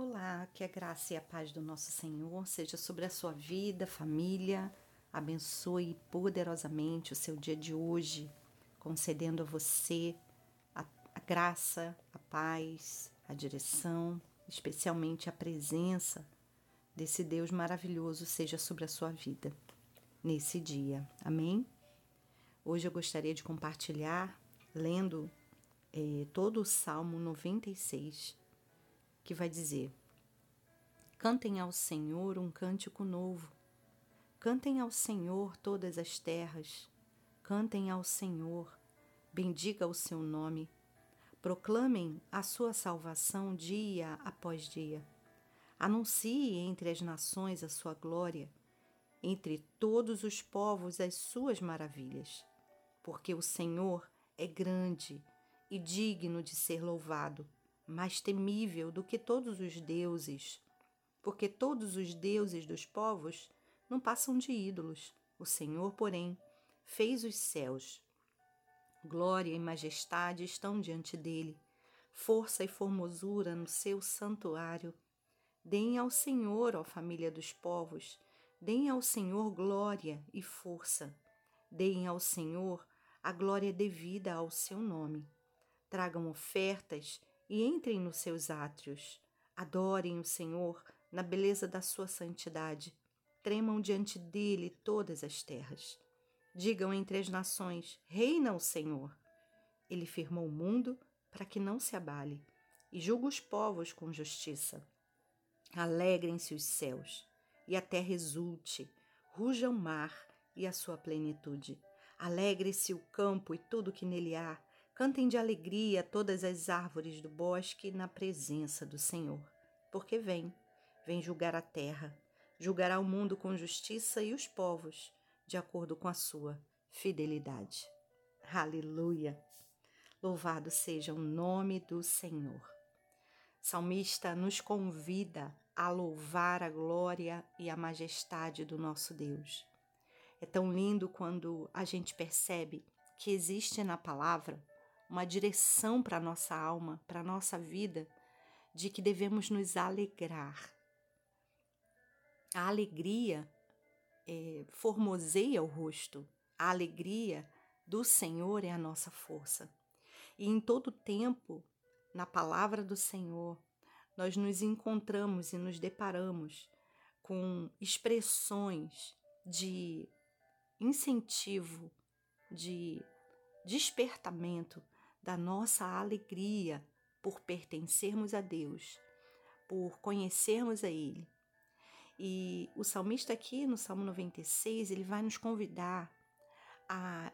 Olá, que a graça e a paz do nosso Senhor seja sobre a sua vida, família. Abençoe poderosamente o seu dia de hoje, concedendo a você a, a graça, a paz, a direção, especialmente a presença desse Deus maravilhoso seja sobre a sua vida nesse dia. Amém? Hoje eu gostaria de compartilhar, lendo eh, todo o Salmo 96 que vai dizer: Cantem ao Senhor um cântico novo. Cantem ao Senhor todas as terras. Cantem ao Senhor. Bendiga o seu nome. Proclamem a sua salvação dia após dia. Anuncie entre as nações a sua glória, entre todos os povos as suas maravilhas. Porque o Senhor é grande e digno de ser louvado mais temível do que todos os deuses, porque todos os deuses dos povos não passam de ídolos. O Senhor, porém, fez os céus. Glória e majestade estão diante dele, força e formosura no seu santuário. Deem ao Senhor, ó família dos povos, deem ao Senhor glória e força. Deem ao Senhor a glória devida ao seu nome. Tragam ofertas e entrem nos seus átrios. Adorem o Senhor na beleza da sua santidade. Tremam diante dele todas as terras. Digam entre as nações: Reina o Senhor. Ele firmou o mundo para que não se abale e julga os povos com justiça. Alegrem-se os céus e a terra exulte, ruja o mar e a sua plenitude. Alegre-se o campo e tudo que nele há Cantem de alegria todas as árvores do bosque na presença do Senhor, porque vem, vem julgar a terra, julgará o mundo com justiça e os povos, de acordo com a sua fidelidade. Aleluia! Louvado seja o nome do Senhor. Salmista nos convida a louvar a glória e a majestade do nosso Deus. É tão lindo quando a gente percebe que existe na palavra uma direção para a nossa alma, para a nossa vida, de que devemos nos alegrar. A alegria é, formoseia o rosto, a alegria do Senhor é a nossa força. E em todo tempo, na palavra do Senhor, nós nos encontramos e nos deparamos com expressões de incentivo, de despertamento da nossa alegria por pertencermos a Deus, por conhecermos a Ele. E o salmista aqui no Salmo 96, ele vai nos convidar a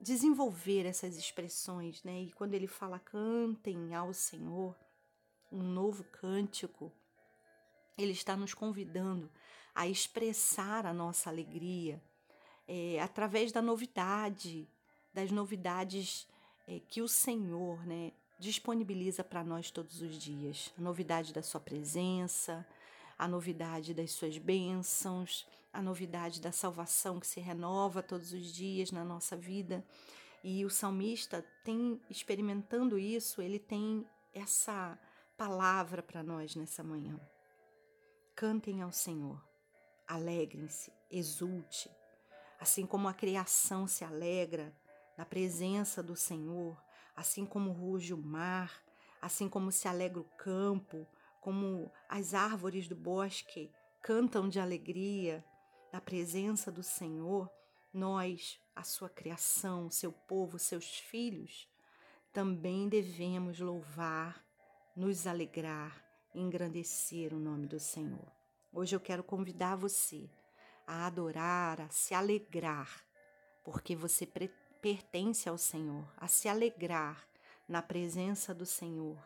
desenvolver essas expressões, né? E quando ele fala cantem ao Senhor um novo cântico, ele está nos convidando a expressar a nossa alegria é, através da novidade, das novidades é, que o Senhor né, disponibiliza para nós todos os dias. A novidade da Sua presença, a novidade das Suas bênçãos, a novidade da salvação que se renova todos os dias na nossa vida. E o salmista tem, experimentando isso, ele tem essa palavra para nós nessa manhã. Cantem ao Senhor, alegrem-se, exulte, assim como a criação se alegra na presença do Senhor, assim como ruge o mar, assim como se alegra o campo, como as árvores do bosque cantam de alegria na presença do Senhor, nós, a sua criação, seu povo, seus filhos, também devemos louvar, nos alegrar, engrandecer o nome do Senhor. Hoje eu quero convidar você a adorar, a se alegrar, porque você pertence ao Senhor, a se alegrar na presença do Senhor,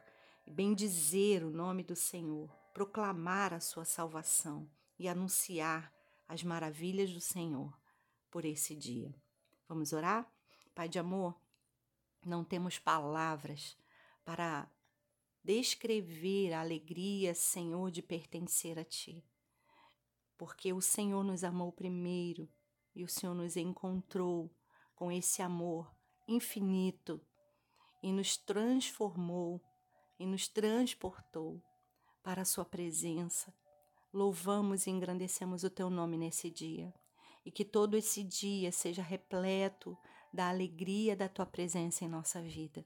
bendizer o nome do Senhor, proclamar a sua salvação e anunciar as maravilhas do Senhor por esse dia. Vamos orar? Pai de amor, não temos palavras para descrever a alegria, Senhor, de pertencer a Ti. Porque o Senhor nos amou primeiro e o Senhor nos encontrou com esse amor infinito e nos transformou e nos transportou para a Sua presença. Louvamos e engrandecemos o Teu nome nesse dia. E que todo esse dia seja repleto da alegria da Tua presença em nossa vida.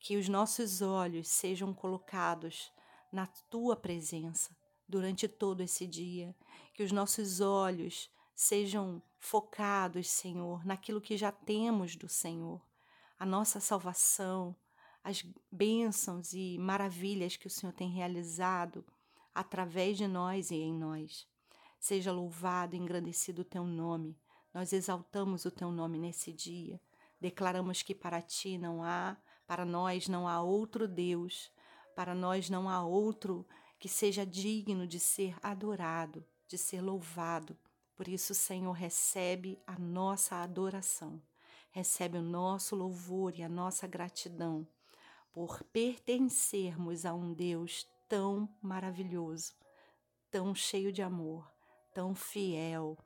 Que os nossos olhos sejam colocados na Tua presença durante todo esse dia. Que os nossos olhos sejam focados, Senhor, naquilo que já temos do Senhor, a nossa salvação, as bênçãos e maravilhas que o Senhor tem realizado através de nós e em nós. Seja louvado e engrandecido o teu nome. Nós exaltamos o teu nome nesse dia. Declaramos que para ti não há, para nós não há outro Deus, para nós não há outro que seja digno de ser adorado, de ser louvado. Por isso, Senhor, recebe a nossa adoração, recebe o nosso louvor e a nossa gratidão por pertencermos a um Deus tão maravilhoso, tão cheio de amor, tão fiel.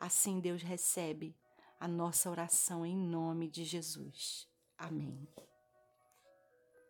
Assim, Deus recebe a nossa oração em nome de Jesus. Amém.